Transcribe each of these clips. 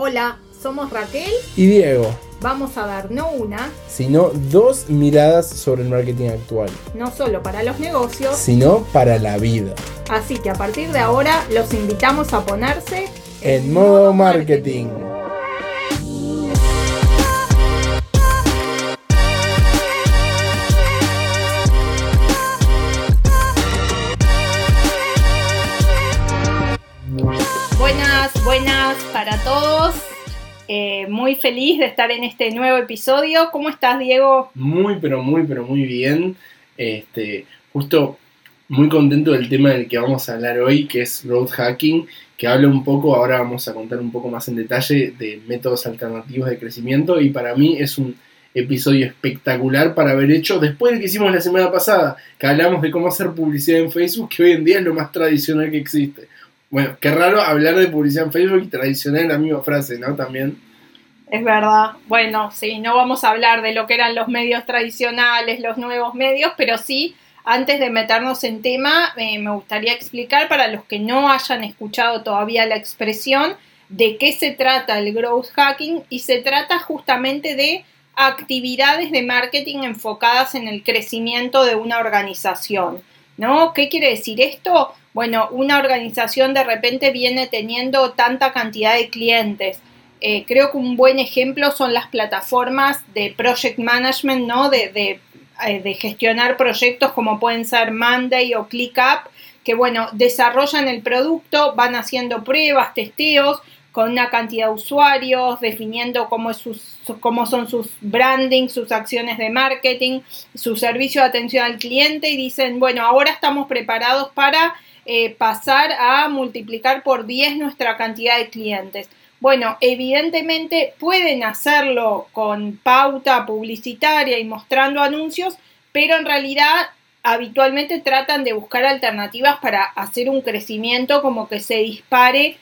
Hola, somos Raquel y Diego. Vamos a dar no una, sino dos miradas sobre el marketing actual. No solo para los negocios, sino para la vida. Así que a partir de ahora los invitamos a ponerse en, modo marketing. Muy feliz de estar en este nuevo episodio. ¿Cómo estás, Diego? Muy, pero muy, pero muy bien. Este, justo muy contento del tema del que vamos a hablar hoy, que es road hacking, que habla un poco, ahora vamos a contar un poco más en detalle de métodos alternativos de crecimiento y para mí es un episodio espectacular para haber hecho después del que hicimos la semana pasada, que hablamos de cómo hacer publicidad en Facebook, que hoy en día es lo más tradicional que existe. Bueno, qué raro hablar de publicidad en Facebook y tradicional en la misma frase, ¿no? También. Es verdad. Bueno, sí, no vamos a hablar de lo que eran los medios tradicionales, los nuevos medios, pero sí, antes de meternos en tema, eh, me gustaría explicar para los que no hayan escuchado todavía la expresión de qué se trata el growth hacking y se trata justamente de actividades de marketing enfocadas en el crecimiento de una organización. ¿No? ¿Qué quiere decir esto? bueno, una organización de repente viene teniendo tanta cantidad de clientes. Eh, creo que un buen ejemplo son las plataformas de project management, ¿no? De, eh, de, gestionar proyectos como pueden ser Monday o ClickUp, que bueno, desarrollan el producto, van haciendo pruebas, testeos con una cantidad de usuarios, definiendo cómo, es sus, cómo son sus branding, sus acciones de marketing, su servicio de atención al cliente y dicen, bueno, ahora estamos preparados para eh, pasar a multiplicar por 10 nuestra cantidad de clientes. Bueno, evidentemente pueden hacerlo con pauta publicitaria y mostrando anuncios, pero en realidad habitualmente tratan de buscar alternativas para hacer un crecimiento como que se dispare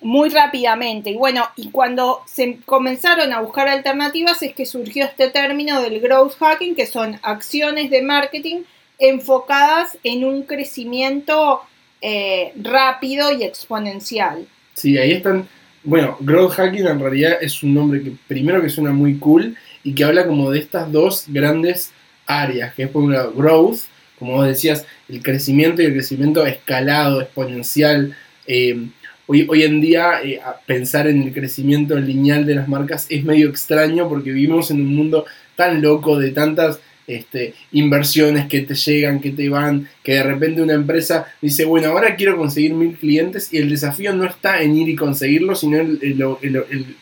muy rápidamente. Y bueno, y cuando se comenzaron a buscar alternativas es que surgió este término del growth hacking, que son acciones de marketing enfocadas en un crecimiento eh, rápido y exponencial. Sí, ahí están. Bueno, growth hacking en realidad es un nombre que primero que suena muy cool y que habla como de estas dos grandes áreas, que es por un lado growth, como vos decías, el crecimiento y el crecimiento escalado, exponencial. Eh, hoy, hoy en día eh, pensar en el crecimiento lineal de las marcas es medio extraño porque vivimos en un mundo tan loco de tantas este, inversiones que te llegan, que te van, que de repente una empresa dice, bueno, ahora quiero conseguir mil clientes y el desafío no está en ir y conseguirlo, sino el,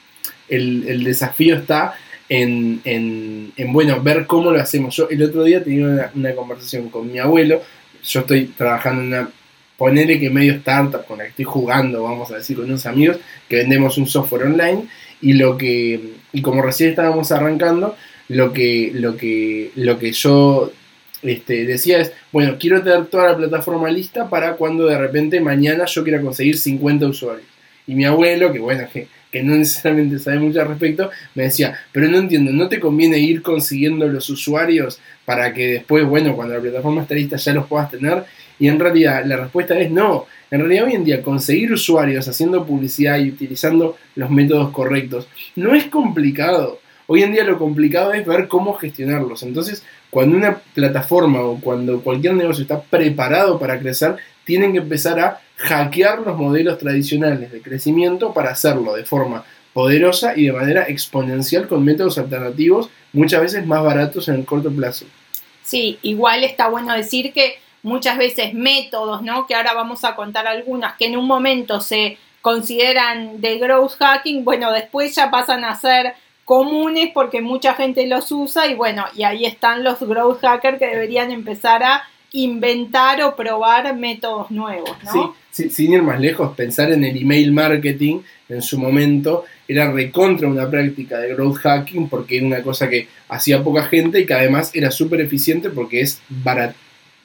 desafío está en, bueno, ver cómo lo hacemos. Yo el otro día tenía una, conversación con mi abuelo, yo estoy trabajando en una, ponele que medio startup con la que estoy jugando, vamos a decir, con unos amigos, que vendemos un software online y lo que, y como recién estábamos arrancando, lo que, lo que, lo que yo este, decía es, bueno, quiero tener toda la plataforma lista para cuando de repente mañana yo quiera conseguir 50 usuarios. Y mi abuelo, que bueno, que, que no necesariamente sabe mucho al respecto, me decía, pero no entiendo, ¿no te conviene ir consiguiendo los usuarios para que después, bueno, cuando la plataforma esté lista ya los puedas tener? Y en realidad la respuesta es no. En realidad hoy en día conseguir usuarios haciendo publicidad y utilizando los métodos correctos no es complicado. Hoy en día lo complicado es ver cómo gestionarlos. Entonces, cuando una plataforma o cuando cualquier negocio está preparado para crecer, tienen que empezar a hackear los modelos tradicionales de crecimiento para hacerlo de forma poderosa y de manera exponencial con métodos alternativos, muchas veces más baratos en el corto plazo. Sí, igual está bueno decir que muchas veces métodos, ¿no? Que ahora vamos a contar algunas que en un momento se consideran de growth hacking, bueno, después ya pasan a ser comunes porque mucha gente los usa y bueno, y ahí están los growth hackers que deberían empezar a inventar o probar métodos nuevos, ¿no? Sí, sin ir más lejos, pensar en el email marketing en su momento era recontra una práctica de growth hacking porque era una cosa que hacía poca gente y que además era súper eficiente porque es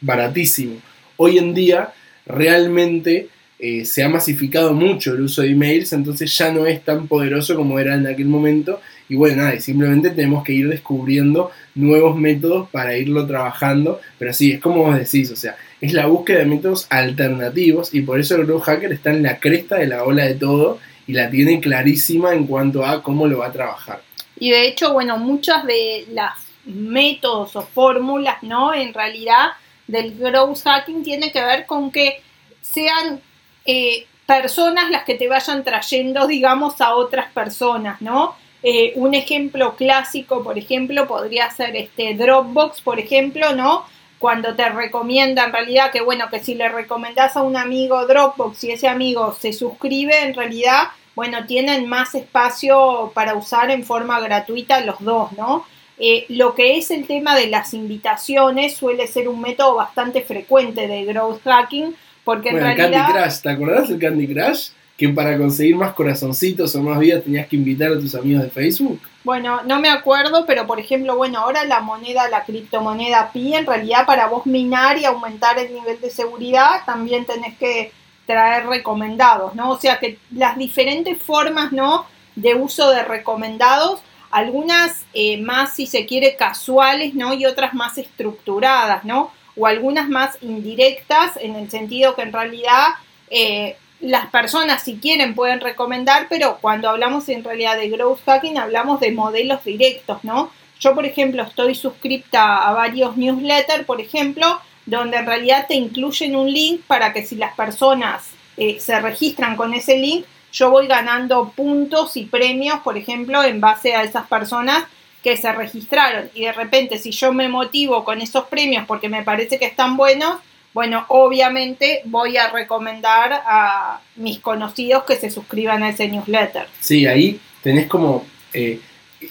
baratísimo. Hoy en día realmente eh, se ha masificado mucho el uso de emails, entonces ya no es tan poderoso como era en aquel momento y bueno, nada, simplemente tenemos que ir descubriendo nuevos métodos para irlo trabajando. Pero sí, es como vos decís, o sea, es la búsqueda de métodos alternativos y por eso el Growth Hacker está en la cresta de la ola de todo y la tiene clarísima en cuanto a cómo lo va a trabajar. Y de hecho, bueno, muchas de las métodos o fórmulas, ¿no? En realidad del growth hacking tiene que ver con que sean eh, personas las que te vayan trayendo, digamos, a otras personas, ¿no? Eh, un ejemplo clásico, por ejemplo, podría ser este Dropbox, por ejemplo, ¿no? Cuando te recomienda en realidad que, bueno, que si le recomendás a un amigo Dropbox y ese amigo se suscribe, en realidad, bueno, tienen más espacio para usar en forma gratuita los dos, ¿no? Eh, lo que es el tema de las invitaciones suele ser un método bastante frecuente de growth hacking, porque en realidad... Candy Crush, ¿te acordás del Candy Crush? Que para conseguir más corazoncitos o más vidas tenías que invitar a tus amigos de Facebook. Bueno, no me acuerdo, pero por ejemplo, bueno, ahora la moneda, la criptomoneda Pi, en realidad para vos minar y aumentar el nivel de seguridad, también tenés que traer recomendados, ¿no? O sea que las diferentes formas, ¿no? De uso de recomendados algunas eh, más, si se quiere, casuales, ¿no? Y otras más estructuradas, ¿no? O algunas más indirectas, en el sentido que en realidad eh, las personas, si quieren, pueden recomendar, pero cuando hablamos en realidad de growth hacking, hablamos de modelos directos, ¿no? Yo, por ejemplo, estoy suscripta a varios newsletters, por ejemplo, donde en realidad te incluyen un link para que si las personas eh, se registran con ese link, yo voy ganando puntos y premios, por ejemplo, en base a esas personas que se registraron. Y de repente, si yo me motivo con esos premios porque me parece que están buenos, bueno, obviamente voy a recomendar a mis conocidos que se suscriban a ese newsletter. Sí, ahí tenés como... Eh,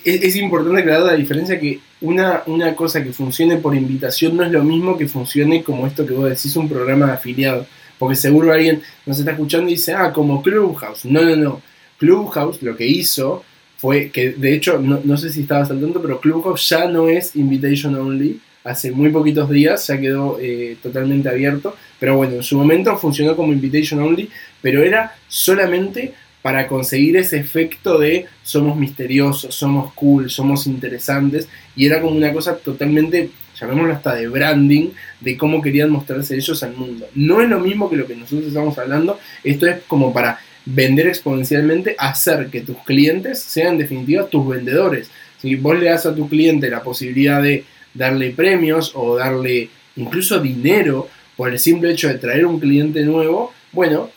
es, importante aclarar la diferencia que una, una cosa que funcione por invitación no es lo mismo que funcione como esto que vos decís, un programa de afiliado. Porque seguro alguien nos está escuchando y dice, ah, como Clubhouse. No, no, no. Clubhouse lo que hizo fue que, de hecho, no, sé si estabas al tanto, pero Clubhouse ya no es invitation only. Hace muy poquitos días ya quedó eh, totalmente abierto. Pero bueno, en su momento funcionó como invitation only, pero era solamente para conseguir ese efecto de somos misteriosos, somos cool, somos interesantes, y era como una cosa totalmente llamémoslo hasta de branding, de cómo querían mostrarse ellos al mundo. No es lo mismo que lo que nosotros estamos hablando, esto es como para vender exponencialmente, hacer que tus clientes sean en definitiva tus vendedores. Si vos le das a tu cliente la posibilidad de darle premios o darle incluso dinero por el simple hecho de traer un cliente nuevo, bueno,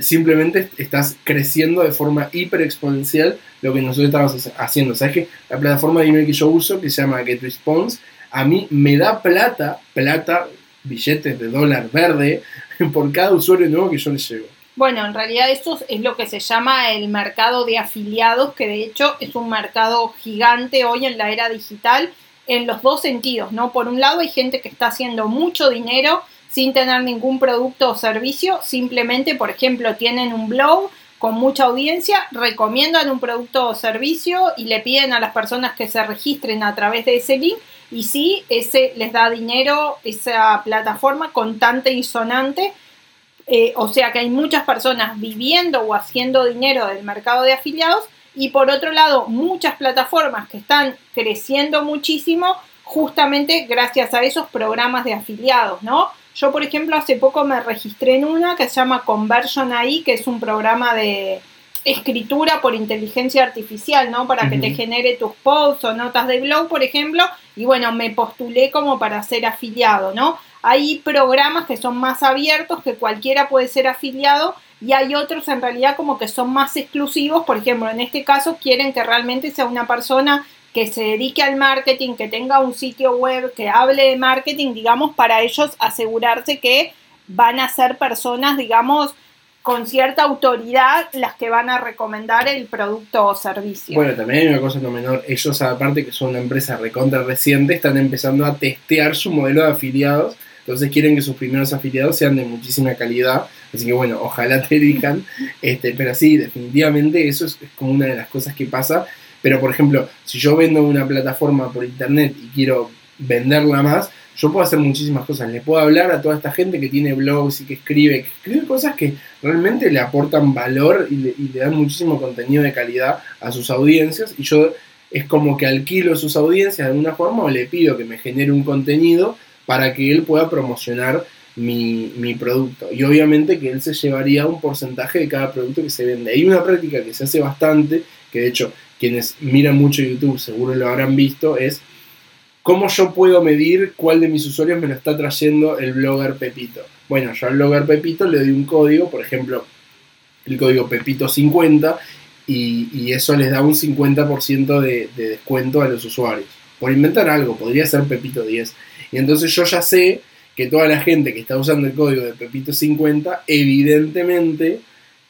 simplemente estás creciendo de forma hiper exponencial lo que nosotros estamos haciendo. Sabes que la plataforma de email que yo uso, que se llama GetResponse, a mí me da plata, plata, billetes de dólar verde, por cada usuario nuevo que yo le llevo. Bueno, en realidad esto es lo que se llama el mercado de afiliados, que de hecho es un mercado gigante hoy en la era digital en los dos sentidos, ¿no? Por un lado hay gente que está haciendo mucho dinero sin tener ningún producto o servicio, simplemente, por ejemplo, tienen un blog con mucha audiencia, recomiendan un producto o servicio y le piden a las personas que se registren a través de ese link y sí, ese les da dinero, esa plataforma contante y sonante. Eh, o sea que hay muchas personas viviendo o haciendo dinero del mercado de afiliados y por otro lado muchas plataformas que están creciendo muchísimo justamente gracias a esos programas de afiliados, ¿no? Yo, por ejemplo, hace poco me registré en una que se llama Conversion AI, que es un programa de, escritura por inteligencia artificial, ¿no? Para que te genere tus posts o notas de blog, por ejemplo, y bueno, me postulé como para ser afiliado, ¿no? Hay programas que son más abiertos, que cualquiera puede ser afiliado, y hay otros en realidad como que son más exclusivos, por ejemplo, en este caso quieren que realmente sea una persona que se dedique al marketing, que tenga un sitio web, que hable de marketing, digamos, para ellos asegurarse que van a ser personas, digamos, con cierta autoridad las que van a recomendar el producto o servicio. Bueno, también hay una cosa no menor, ellos aparte que son una empresa recontra reciente, están empezando a testear su modelo de afiliados, entonces quieren que sus primeros afiliados sean de muchísima calidad, así que bueno, ojalá te digan, este, pero sí, definitivamente eso es, es como una de las cosas que pasa, pero por ejemplo, si yo vendo una plataforma por internet y quiero venderla más, yo puedo hacer muchísimas cosas. Le puedo hablar a toda esta gente que tiene blogs y que escribe, que escribe cosas que realmente le aportan valor y le, dan muchísimo contenido de calidad a sus audiencias. Y yo es como que alquilo sus audiencias de alguna forma o le pido que me genere un contenido para que él pueda promocionar mi, mi producto. Y obviamente que él se llevaría un porcentaje de cada producto que se vende. Hay una práctica que se hace bastante, que de hecho quienes miran mucho YouTube seguro lo habrán visto, es cómo yo puedo medir cuál de mis usuarios me lo está trayendo el blogger Pepito. Bueno, yo al blogger Pepito le doy un código, por ejemplo, el código Pepito50, y, y eso les da un 50% de, de descuento a los usuarios. Por inventar algo, podría ser Pepito 10. Y entonces yo ya sé que toda la gente que está usando el código de Pepito50, evidentemente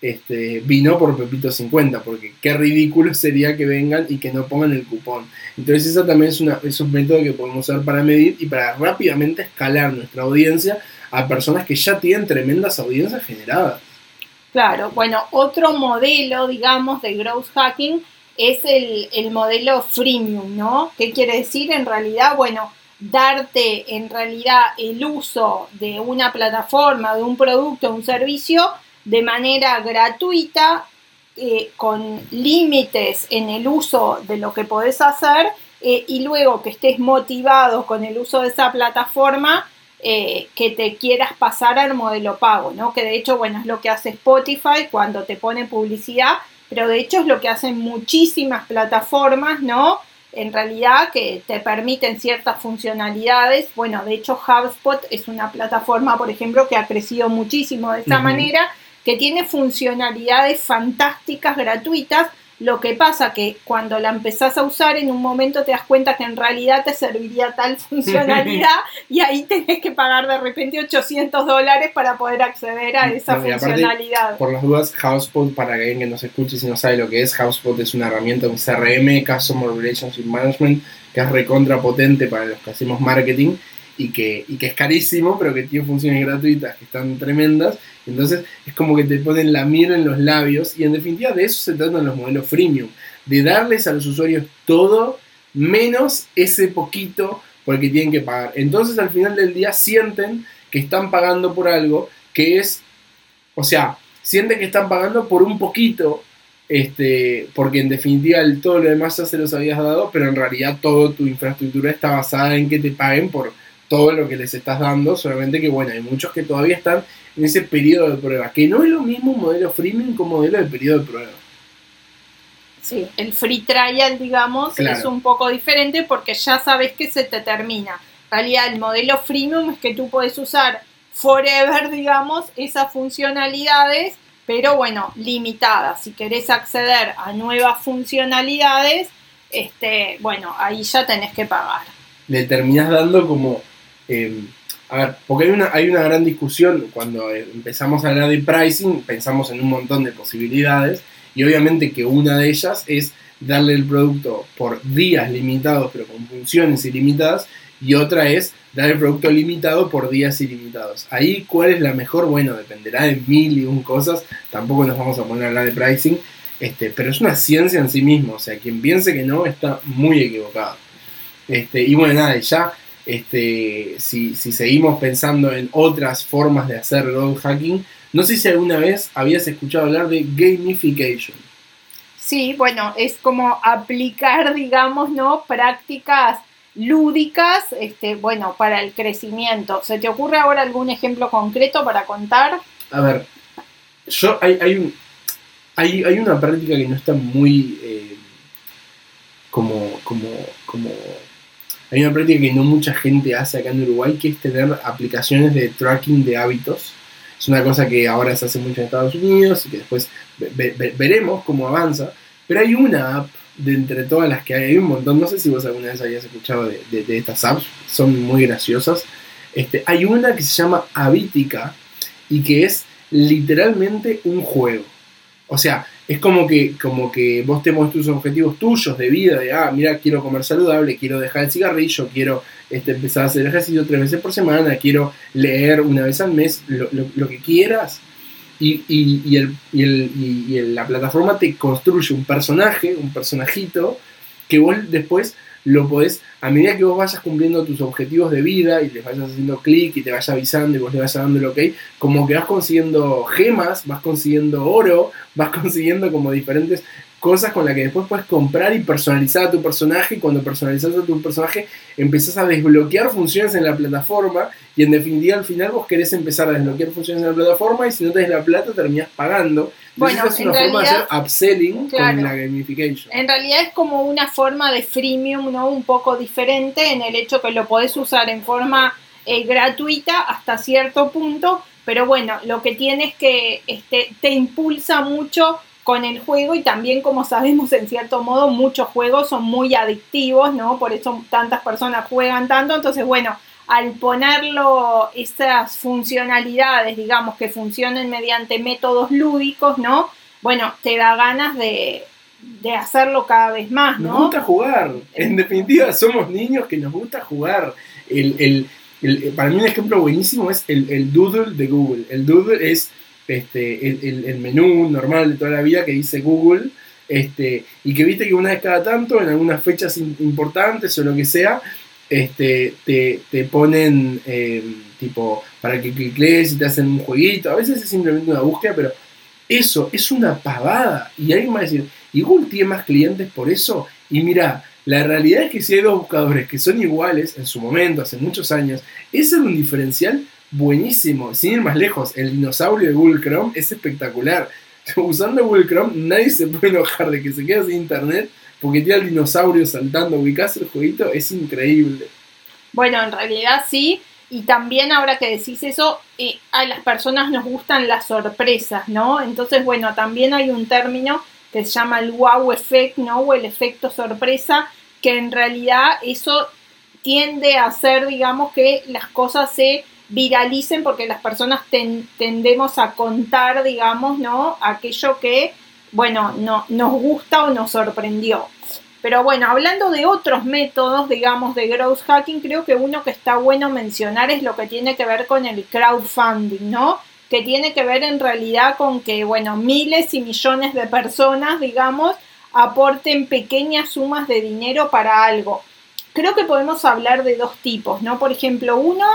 este, vino por Pepito 50, porque qué ridículo sería que vengan y que no pongan el cupón. Entonces esa también es, una, es un método que podemos usar para medir y para rápidamente escalar nuestra audiencia a personas que ya tienen tremendas audiencias generadas. Claro, bueno, otro modelo, digamos, de growth hacking es el, el modelo freemium, ¿no? ¿Qué quiere decir? En realidad, bueno, darte en realidad el uso de una plataforma, de un producto, un servicio, de manera gratuita, eh, con límites en el uso de lo que podés hacer eh, y luego que estés motivado con el uso de esa plataforma, eh, que te quieras pasar al modelo pago, ¿no? Que de hecho, bueno, es lo que hace Spotify cuando te pone publicidad, pero de hecho es lo que hacen muchísimas plataformas, ¿no? En realidad que te permiten ciertas funcionalidades. Bueno, de hecho HubSpot es una plataforma, por ejemplo, que ha crecido muchísimo de esta manera que tiene funcionalidades fantásticas gratuitas. Lo que pasa que cuando la empezás a usar en un momento te das cuenta que en realidad te serviría tal funcionalidad y ahí tenés que pagar de repente 800 dólares para poder acceder a esa funcionalidad. por las dudas, HubSpot, para alguien que nos escuche si no sabe lo que es, HubSpot es una herramienta, un CRM, Customer Relationship Management, que es recontra potente para los que hacemos marketing y que, y que es carísimo, pero que tiene funciones gratuitas que están tremendas entonces es como que te ponen la mira en los labios y en definitiva de eso se tratan los modelos freemium, de darles a los usuarios todo menos ese poquito por el que tienen que pagar. Entonces al final del día sienten que están pagando por algo que es, o sea, sienten que están pagando por un poquito, este, porque en definitiva todo lo demás ya se los habías dado, pero en realidad toda tu infraestructura está basada en que te paguen por todo lo que les estás dando, solamente que bueno, hay muchos que todavía están en ese periodo de prueba, que no es lo mismo un modelo freemium como modelo de periodo de prueba. Sí, el free trial, digamos, es un poco diferente porque ya sabes que se te termina. En realidad, el modelo freemium es que tú puedes usar forever, digamos, esas funcionalidades, pero bueno, limitadas. Si querés acceder a nuevas funcionalidades, este, bueno, ahí ya tenés que pagar. Le terminás dando como eh, a ver, porque hay una, hay una gran discusión cuando empezamos a hablar de pricing, pensamos en un montón de posibilidades y obviamente que una de ellas es darle el producto por días limitados pero con funciones ilimitadas y otra es dar el producto limitado por días ilimitados. Ahí, ¿cuál es la mejor? Bueno, dependerá de mil y un cosas, tampoco nos vamos a poner a hablar de pricing, este, pero es una ciencia en sí mismo, o sea, quien piense que no está muy equivocado. Este, y bueno, nada, ya este, si, seguimos pensando en otras formas de hacer road hacking, no sé si alguna vez habías escuchado hablar de gamification. Sí, bueno, es como aplicar, digamos, ¿no? Prácticas lúdicas, este, bueno, para el crecimiento. ¿Se te ocurre ahora algún ejemplo concreto para contar? A ver, yo hay, hay, un, hay, hay una práctica que no está muy eh, como, como, como hay una práctica que no mucha gente hace acá en Uruguay, que es tener aplicaciones de tracking de hábitos. Es una cosa que ahora se hace mucho en Estados Unidos y que después veremos cómo avanza. Pero hay una app de entre todas las que hay, hay un montón, no sé si vos alguna vez habías escuchado de, estas apps, son muy graciosas. Este, hay una que se llama Habitica y que es literalmente un juego. O sea, es como que, como que vos te tus objetivos tuyos de vida, de, ah, mira, quiero comer saludable, quiero dejar el cigarrillo, quiero este, empezar a hacer ejercicio tres veces por semana, quiero leer una vez al mes, lo, que quieras. Y, y, el, y, la plataforma te construye un personaje, un personajito, que vos después lo podés, a medida que vos vayas cumpliendo tus objetivos de vida y les vayas haciendo clic y te vayas avisando y vos le vayas dando el ok, como que vas consiguiendo gemas, vas consiguiendo oro, vas consiguiendo como diferentes cosas con las que después puedes comprar y personalizar a tu personaje. Y cuando personalizas a tu personaje, empezás a desbloquear funciones en la plataforma. Y en definitiva, al final vos querés empezar a desbloquear funciones en la plataforma. Y si no tenés la plata, terminás pagando. Bueno, Entonces, es en una forma de realidad- hacer upselling Claro. con la gamification. En realidad es como una forma de freemium, ¿no? Un poco diferente en el hecho que lo podés usar en forma eh, gratuita hasta cierto punto, pero bueno, lo que tiene es que este, te impulsa mucho con el juego y también como sabemos en cierto modo muchos juegos son muy adictivos, ¿no? Por eso tantas personas juegan tanto, entonces bueno, al ponerlo esas funcionalidades, digamos, que funcionen mediante métodos lúdicos, ¿no? Bueno, te da ganas de, de hacerlo cada vez más, Nos ¿no? gusta jugar. En definitiva, somos niños que nos gusta jugar. El, el- el- para mí un ejemplo buenísimo es el, el doodle de Google. El doodle es este, el, menú normal de toda la vida que dice Google. Este, y que viste que una vez cada tanto, en algunas fechas importantes o lo que sea, este, te, te ponen eh, tipo para que cliques y te hacen un jueguito. A veces es simplemente una búsqueda, pero eso es una pavada. Y alguien va a decir, ¿y Google tiene más clientes por eso? Y mira, la realidad es que si hay dos buscadores que son iguales en su momento, hace muchos años, ese es un diferencial buenísimo. Sin ir más lejos, el dinosaurio de Google Chrome es espectacular. Usando Chrome, nadie se puede enojar de que se quede sin internet porque tiene al dinosaurio saltando. Ubicás el jueguito, es increíble. Bueno, en realidad sí. Y también ahora que decís eso, eh, a las personas nos gustan las sorpresas, ¿no? Entonces, bueno, también hay un término que se llama el wow effect, ¿no? O el efecto sorpresa, que en realidad eso tiende a hacer, digamos, que las cosas se viralicen porque las personas ten- tendemos a contar, digamos, ¿no? Aquello que, bueno, no, nos gusta o nos sorprendió. Pero bueno, hablando de otros métodos, digamos, de growth hacking, creo que uno que está bueno mencionar es lo que tiene que ver con el crowdfunding, ¿no? Que tiene que ver en realidad con que, bueno, miles y millones de personas, digamos, aporten pequeñas sumas de dinero para algo. Creo que podemos hablar de dos tipos, ¿no? Por ejemplo, uno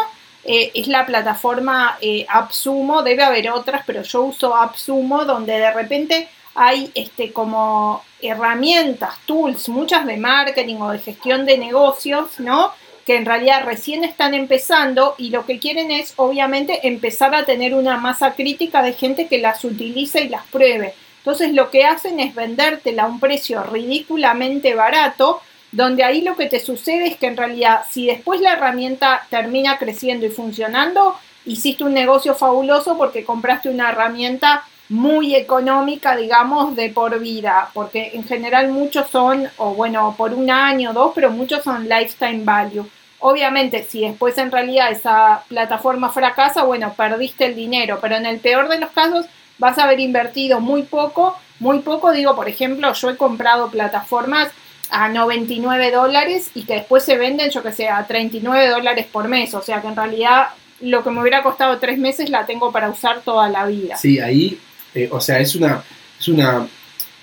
eh, es la plataforma eh, AppSumo, debe haber otras, pero yo uso AppSumo, donde de repente hay este, como herramientas, tools, muchas de marketing o de gestión de negocios, ¿no? Que en realidad recién están empezando y lo que quieren es, obviamente, empezar a tener una masa crítica de gente que las utilice y las pruebe. Entonces lo que hacen es vendértela a un precio ridículamente barato, donde ahí lo que te sucede es que en realidad si después la herramienta termina creciendo y funcionando, hiciste un negocio fabuloso porque compraste una herramienta muy económica, digamos, de por vida, porque en general muchos son, o bueno, por un año o dos, pero muchos son lifetime value. Obviamente, si después en realidad esa plataforma fracasa, bueno, perdiste el dinero, pero en el peor de los casos vas a haber invertido muy poco, muy poco, digo, por ejemplo, yo he comprado plataformas a 99 dólares y que después se venden, yo que sé, a 39 dólares por mes, o sea que en realidad lo que me hubiera costado tres meses la tengo para usar toda la vida. Sí, ahí, eh, o sea, es una, es una,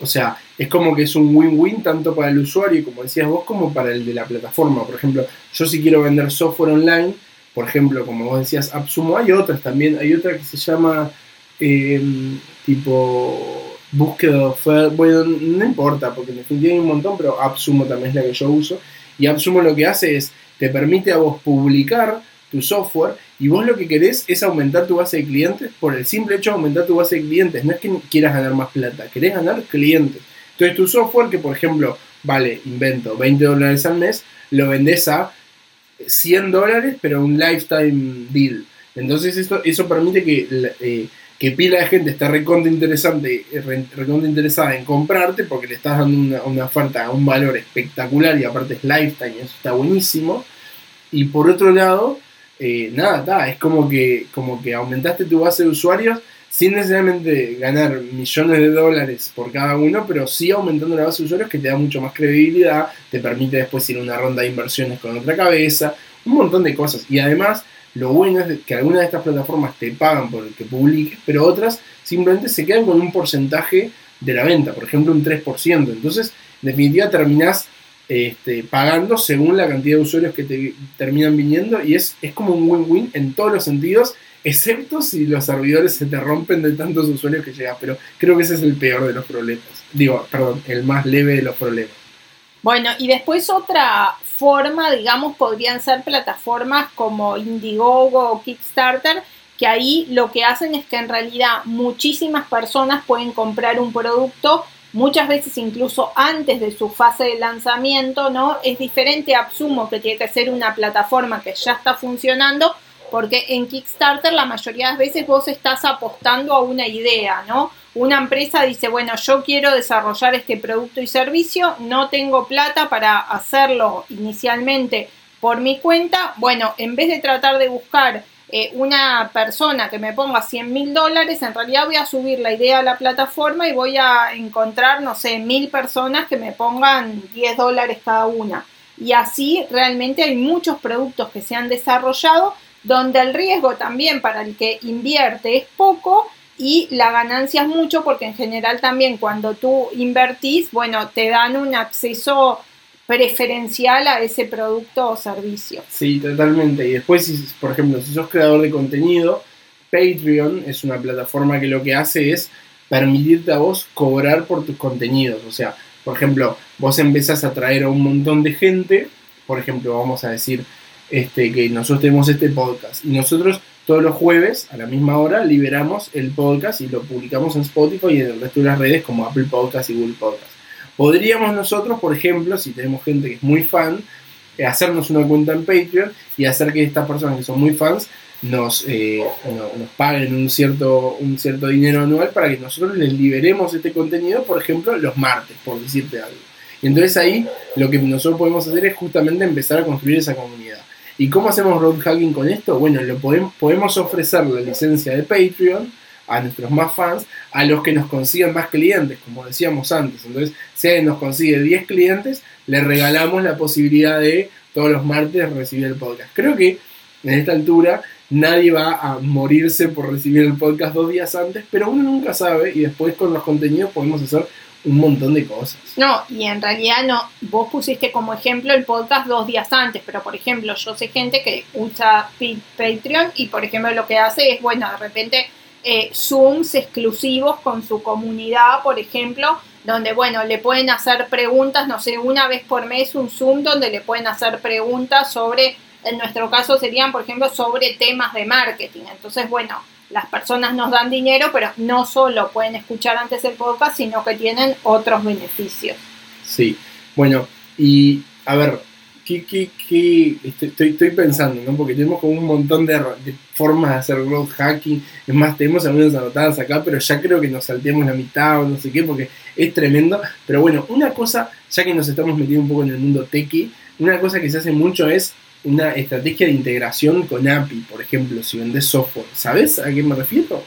o sea, es como que es un win-win tanto para el usuario, como decías vos, como para el de la plataforma. Por ejemplo, yo si quiero vender software online, por ejemplo, como vos decías, AppSumo, hay otras también, hay otra que se llama eh, tipo búsqueda oferta, bueno, no importa, porque en definitiva hay un montón, pero AppSumo también es la que yo uso, y AppSumo lo que hace es, te permite a vos publicar tu software y vos lo que querés es aumentar tu base de clientes por el simple hecho de aumentar tu base de clientes. No es que quieras ganar más plata, querés ganar clientes. Entonces tu software que por ejemplo vale, invento, 20 dólares al mes, lo vendés a 100 dólares pero un lifetime deal. Entonces esto, eso permite que, eh, que pila de gente está recontra, interesante, interesada en comprarte porque le estás dando una, una oferta a un valor espectacular y aparte es lifetime, eso está buenísimo. Y por otro lado, eh, nada, ta, es como que, como que aumentaste tu base de usuarios sin necesariamente ganar millones de dólares por cada uno, pero sí aumentando la base de usuarios que te da mucho más credibilidad, te permite después ir a una ronda de inversiones con otra cabeza, un montón de cosas. Y además, lo bueno es que algunas de estas plataformas te pagan por el que publiques, pero otras simplemente se quedan con un porcentaje de la venta, por ejemplo un 3%. Entonces, en definitiva, terminás este, pagando según la cantidad de usuarios que te terminan viniendo y es, es como un win-win en todos los sentidos excepto si los servidores se te rompen de tantos usuarios que llegan, pero creo que ese es el peor de los problemas. Digo, perdón, el más leve de los problemas. Bueno, y después otra forma, digamos, podrían ser plataformas como Indiegogo o Kickstarter, que ahí lo que hacen es que en realidad muchísimas personas pueden comprar un producto muchas veces incluso antes de su fase de lanzamiento, ¿no? Es diferente a Absumo, que tiene que ser una plataforma que ya está funcionando, porque en Kickstarter la mayoría de las veces vos estás apostando a una idea, ¿no? Una empresa dice, bueno, yo quiero desarrollar este producto y servicio, no tengo plata para hacerlo inicialmente por mi cuenta, bueno, en vez de tratar de buscar eh, una persona que me ponga 100 mil dólares, en realidad voy a subir la idea a la plataforma y voy a encontrar, no sé, mil personas que me pongan 10 dólares cada una. Y así realmente hay muchos productos que se han desarrollado donde el riesgo también para el que invierte es poco y la ganancia es mucho porque en general también cuando tú invertís, bueno, te dan un acceso preferencial a ese producto o servicio. Sí, totalmente. Y después, si, por ejemplo, si sos creador de contenido, Patreon es una plataforma que lo que hace es permitirte a vos cobrar por tus contenidos. O sea, por ejemplo, vos empezás a traer a un montón de gente, por ejemplo, vamos a decir, este, que nosotros tenemos este podcast. Y nosotros todos los jueves a la misma hora liberamos el podcast y lo publicamos en Spotify y en el resto de las redes como Apple Podcast y Google Podcast. Podríamos nosotros, por ejemplo, si tenemos gente que es muy fan, eh, hacernos una cuenta en Patreon y hacer que estas personas que son muy fans nos, eh, nos paguen un cierto, un cierto dinero anual para que nosotros les liberemos este contenido, por ejemplo, los martes, por decirte algo. Y entonces ahí lo que nosotros podemos hacer es justamente empezar a construir esa comunidad. ¿Y cómo hacemos road hacking con esto? Bueno, lo podemos, podemos ofrecer la licencia de Patreon a nuestros más fans, a los que nos consigan más clientes, como decíamos antes. Entonces, si alguien nos consigue 10 clientes, le regalamos la posibilidad de todos los martes recibir el podcast. Creo que en esta altura nadie va a morirse por recibir el podcast dos días antes, pero uno nunca sabe y después con los contenidos podemos hacer un montón de cosas. No, y en realidad no, vos pusiste como ejemplo el podcast dos días antes, pero por ejemplo yo sé gente que usa Patreon y por ejemplo lo que hace es, bueno, de repente eh, Zooms exclusivos con su comunidad, por ejemplo, donde, bueno, le pueden hacer preguntas, no sé, una vez por mes un Zoom donde le pueden hacer preguntas sobre, en nuestro caso serían, por ejemplo, sobre temas de marketing. Entonces, bueno, las personas nos dan dinero, pero no solo pueden escuchar antes el podcast, sino que tienen otros beneficios. Sí, bueno, y a ver, ¿qué, qué, qué estoy, estoy, pensando, ¿no? Porque tenemos como un montón de, formas de hacer growth hacking. Es más, tenemos algunas anotadas acá, pero ya creo que nos salteamos la mitad o no sé qué, porque es tremendo. Pero bueno, una cosa, ya que nos estamos metiendo un poco en el mundo techie, una cosa que se hace mucho es una estrategia de integración con API, por ejemplo, si vendes software. ¿Sabes a qué me refiero?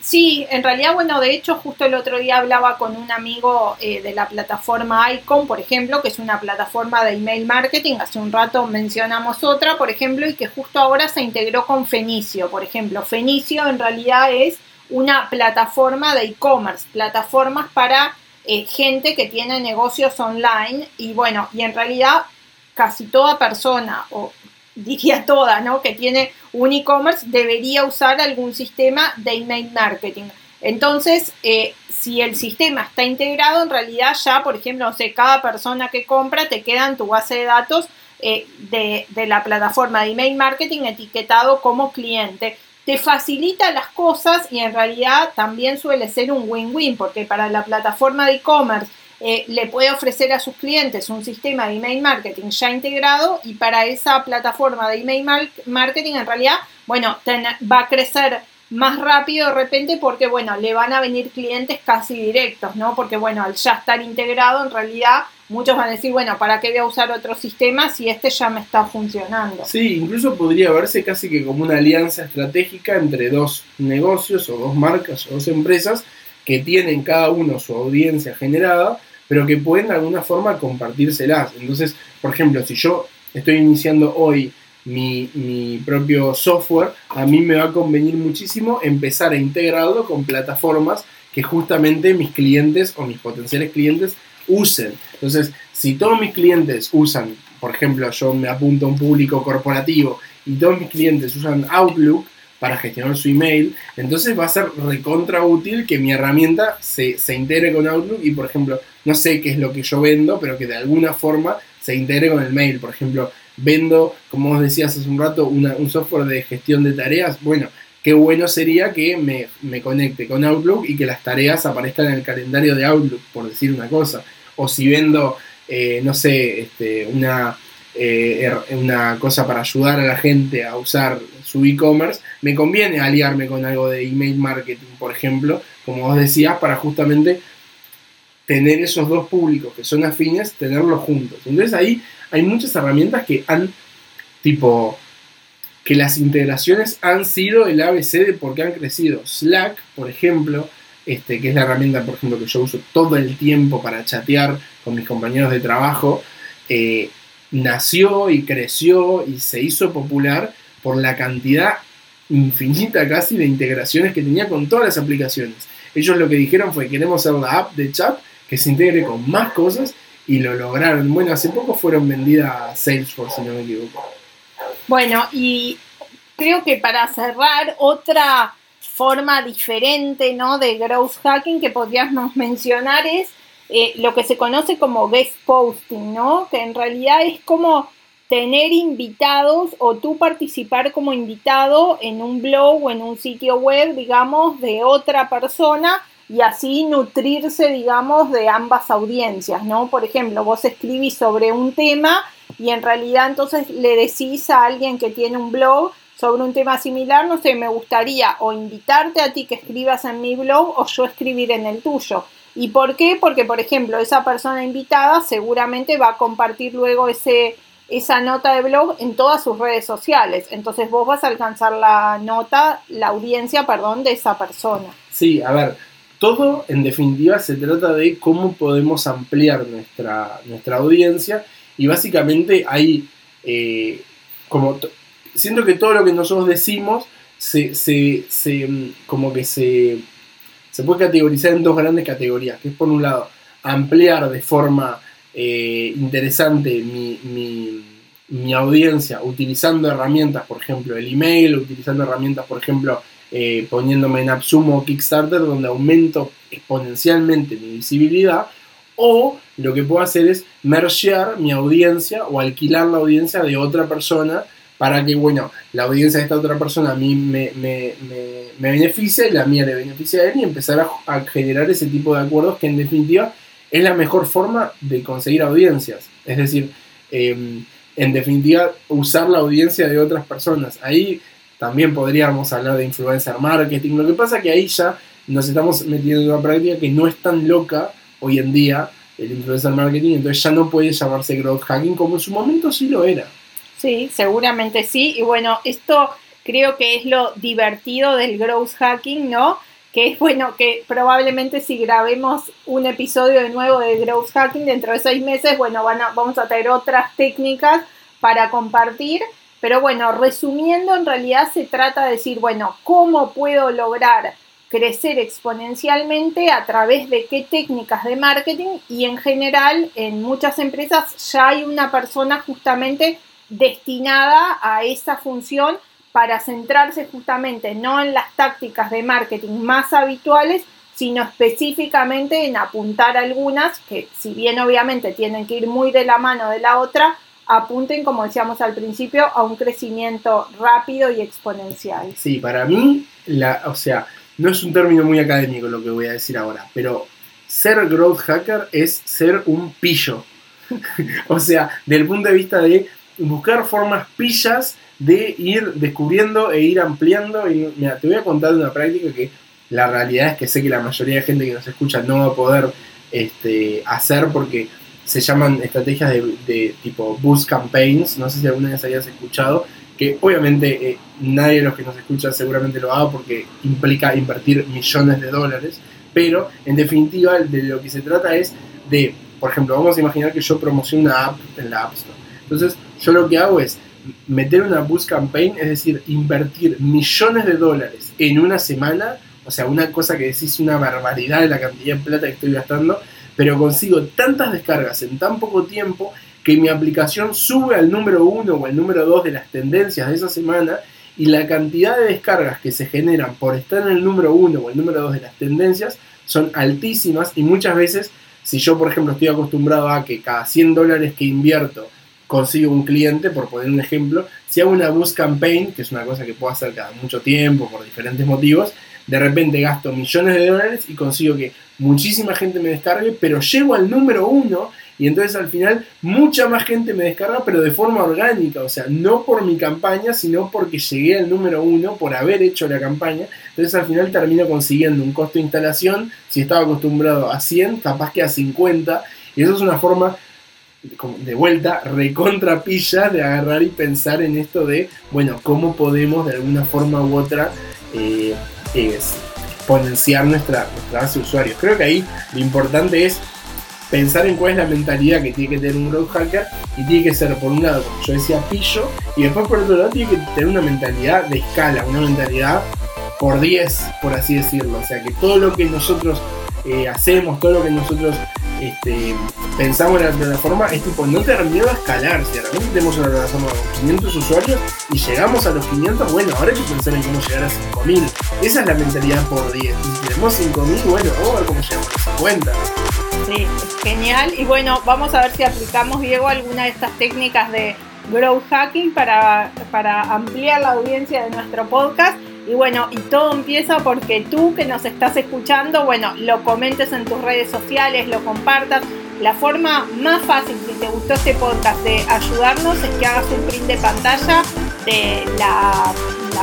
Sí, en realidad, bueno, de hecho, justo el otro día hablaba con un amigo eh, de la plataforma Icon, por ejemplo, que es una plataforma de email marketing. Hace un rato mencionamos otra, por ejemplo, y que justo ahora se integró con Fenicio. Por ejemplo, Fenicio en realidad es una plataforma de e-commerce, plataformas para eh, gente que tiene negocios online y bueno, y en realidad casi toda persona, o diría toda, ¿no? Que tiene un e-commerce debería usar algún sistema de email marketing. Entonces, eh, si el sistema está integrado, en realidad ya, por ejemplo, no sé, cada persona que compra te queda en tu base de datos eh, de, de, la plataforma de email marketing etiquetado como cliente. Te facilita las cosas y en realidad también suele ser un win-win porque para la plataforma de e-commerce eh, le puede ofrecer a sus clientes un sistema de email marketing ya integrado y para esa plataforma de email marketing en realidad, bueno, va a crecer más rápido de repente porque, bueno, le van a venir clientes casi directos, ¿no? Porque, bueno, al ya estar integrado, en realidad muchos van a decir, bueno, ¿para qué voy a usar otro sistema si este ya me está funcionando? Sí, incluso podría verse casi que como una alianza estratégica entre dos negocios o dos marcas o dos empresas que tienen cada uno su audiencia generada pero que pueden de alguna forma compartírselas. Entonces, por ejemplo, si yo estoy iniciando hoy mi, propio software, a mí me va a convenir muchísimo empezar a integrarlo con plataformas que justamente mis clientes o mis potenciales clientes usen. Entonces, si todos mis clientes usan, por ejemplo, yo me apunto a un público corporativo y todos mis clientes usan Outlook, para gestionar su email. Entonces va a ser recontra útil que mi herramienta se, se integre con Outlook y, por ejemplo, no sé qué es lo que yo vendo, pero que de alguna forma se integre con el mail. Por ejemplo, vendo, como vos decías hace un rato, un software de gestión de tareas. Bueno, qué bueno sería que me, conecte con Outlook y que las tareas aparezcan en el calendario de Outlook, por decir una cosa. O si vendo, eh, no sé, este, una, eh, una cosa para ayudar a la gente a usar su e-commerce, me conviene aliarme con algo de email marketing, por ejemplo, como vos decías, para justamente tener esos dos públicos que son afines, tenerlos juntos. Entonces ahí hay muchas herramientas que han, tipo, que las integraciones han sido el ABC de por qué han crecido. Slack, por ejemplo, este, que es la herramienta, por ejemplo, que yo uso todo el tiempo para chatear con mis compañeros de trabajo, eh, nació y creció y se hizo popular por la cantidad infinita casi de integraciones que tenía con todas las aplicaciones. Ellos lo que dijeron fue queremos hacer la app de chat que se integre con más cosas y lo lograron. Bueno, hace poco fueron vendidas a Salesforce, si no me equivoco. Bueno, y creo que para cerrar, otra forma diferente ¿no? de growth hacking que podríamos mencionar es eh, lo que se conoce como guest posting, ¿no? que en realidad es como tener invitados o tú participar como invitado en un blog o en un sitio web, digamos, de otra persona y así nutrirse, digamos, de ambas audiencias, ¿no? Por ejemplo, vos escribís sobre un tema y en realidad entonces le decís a alguien que tiene un blog sobre un tema similar, no sé, me gustaría o invitarte a ti que escribas en mi blog o yo escribir en el tuyo. ¿Y por qué? Porque, por ejemplo, esa persona invitada seguramente va a compartir luego ese, esa nota de blog en todas sus redes sociales. Entonces vos vas a alcanzar la nota, la audiencia, perdón, de esa persona. Sí, a ver, todo en definitiva se trata de cómo podemos ampliar nuestra, nuestra audiencia. Y básicamente hay eh, como siento que todo lo que nosotros decimos se, como que se, se puede categorizar en dos grandes categorías, que es por un lado ampliar de forma eh, interesante mi, mi, mi, audiencia utilizando herramientas, por ejemplo, el email, utilizando herramientas, por ejemplo, eh, poniéndome en Absumo o Kickstarter, donde aumento exponencialmente mi visibilidad, o lo que puedo hacer es mergear mi audiencia o alquilar la audiencia de otra persona para que, bueno, la audiencia de esta otra persona a mí me, me, me, beneficie la mía le beneficie a él y empezar a, generar ese tipo de acuerdos que en definitiva es la mejor forma de conseguir audiencias. Es decir, em, en definitiva, usar la audiencia de otras personas. Ahí también podríamos hablar de influencer marketing. Lo que pasa es que ahí ya nos estamos metiendo en una práctica que no es tan loca hoy en día, el influencer marketing, entonces ya no puede llamarse growth hacking como en su momento sí lo era. Sí, seguramente sí. Y bueno, esto creo que es lo divertido del growth hacking, ¿no? Que es bueno que probablemente si grabemos un episodio de nuevo de growth hacking dentro de seis meses, bueno, van vamos a tener otras técnicas para compartir pero bueno, resumiendo, en realidad se trata de decir, bueno, ¿cómo puedo lograr crecer exponencialmente a través de qué técnicas de marketing? Y en general, en muchas empresas ya hay una persona justamente destinada a esa función para centrarse justamente no en las tácticas de marketing más habituales, sino específicamente en apuntar algunas que si bien obviamente tienen que ir muy de la mano de la otra, apunten, como decíamos al principio, a un crecimiento rápido y exponencial. Sí, para mí, la, o sea, no es un término muy académico lo que voy a decir ahora, pero ser growth hacker es ser un pillo. o sea, desde el punto de vista de buscar formas pillas de ir descubriendo e ir ampliando. Y mira, te voy a contar una práctica que la realidad es que sé que la mayoría de gente que nos escucha no va a poder este, hacer porque se llaman estrategias de, tipo boost campaigns, no sé si alguna vez hayas escuchado, que obviamente eh, nadie de los que nos escucha seguramente lo haga porque implica invertir millones de dólares, pero en definitiva de lo que se trata es de, por ejemplo, vamos a imaginar que yo promociono una app en la App Store. Entonces, yo lo que hago es meter una boost campaign, es decir, invertir millones de dólares en una semana, o sea, una cosa que decís una barbaridad de la cantidad de plata que estoy gastando, pero consigo tantas descargas en tan poco tiempo que mi aplicación sube al número uno o al número dos de las tendencias de esa semana y la cantidad de descargas que se generan por estar en el número uno o el número dos de las tendencias son altísimas y muchas veces, si yo por ejemplo estoy acostumbrado a que cada 100 dólares que invierto consigo un cliente, por poner un ejemplo, si hago una boost campaign, que es una cosa que puedo hacer cada mucho tiempo por diferentes motivos, de repente gasto millones de dólares y consigo que muchísima gente me descargue, pero llego al número uno y entonces al final mucha más gente me descarga, pero de forma orgánica, o sea, no por mi campaña, sino porque llegué al número uno por haber hecho la campaña. Entonces al final termino consiguiendo un costo de instalación, si estaba acostumbrado a 100, capaz que a 50, y eso es una forma de vuelta, recontra pilla de agarrar y pensar en esto de, bueno, cómo podemos de alguna forma u otra eh, exponenciar nuestra, nuestra base de usuarios. Creo que ahí lo importante es pensar en cuál es la mentalidad que tiene que tener un growth hacker y tiene que ser, por un lado, como yo decía, pillo, y después por otro lado tiene que tener una mentalidad de escala, una mentalidad por 10, por así decirlo. O sea, que todo lo que nosotros eh, hacemos, todo lo que nosotros este, pensamos en la plataforma es tipo, no te da miedo a escalar. Si realmente tenemos una plataforma con 500 usuarios y llegamos a los 500, bueno, ahora hay que pensar en cómo llegar a 5000. Esa es la mentalidad por 10. Si tenemos 5000, bueno, vamos a ver cómo llegamos a 50. Sí, genial. Y bueno, vamos a ver si aplicamos, Diego, alguna de estas técnicas de growth hacking para, para ampliar la audiencia de nuestro podcast. Y bueno, y todo empieza porque tú que nos estás escuchando, bueno, lo comentes en tus redes sociales, lo compartas. La forma más fácil, si te gustó este podcast, de ayudarnos es que hagas un print de pantalla de la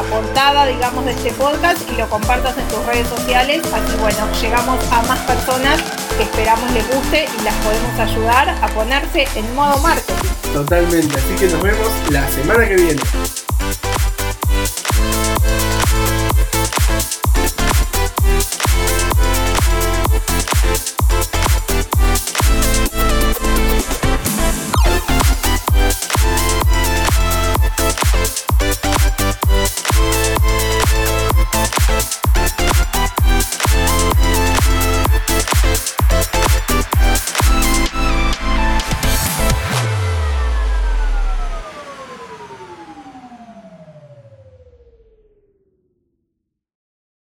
portada, digamos, de este podcast y lo compartas en tus redes sociales. Así, bueno, llegamos a más personas que esperamos les guste y las podemos ayudar a ponerse en modo marketing. Totalmente, así que nos vemos la semana que viene.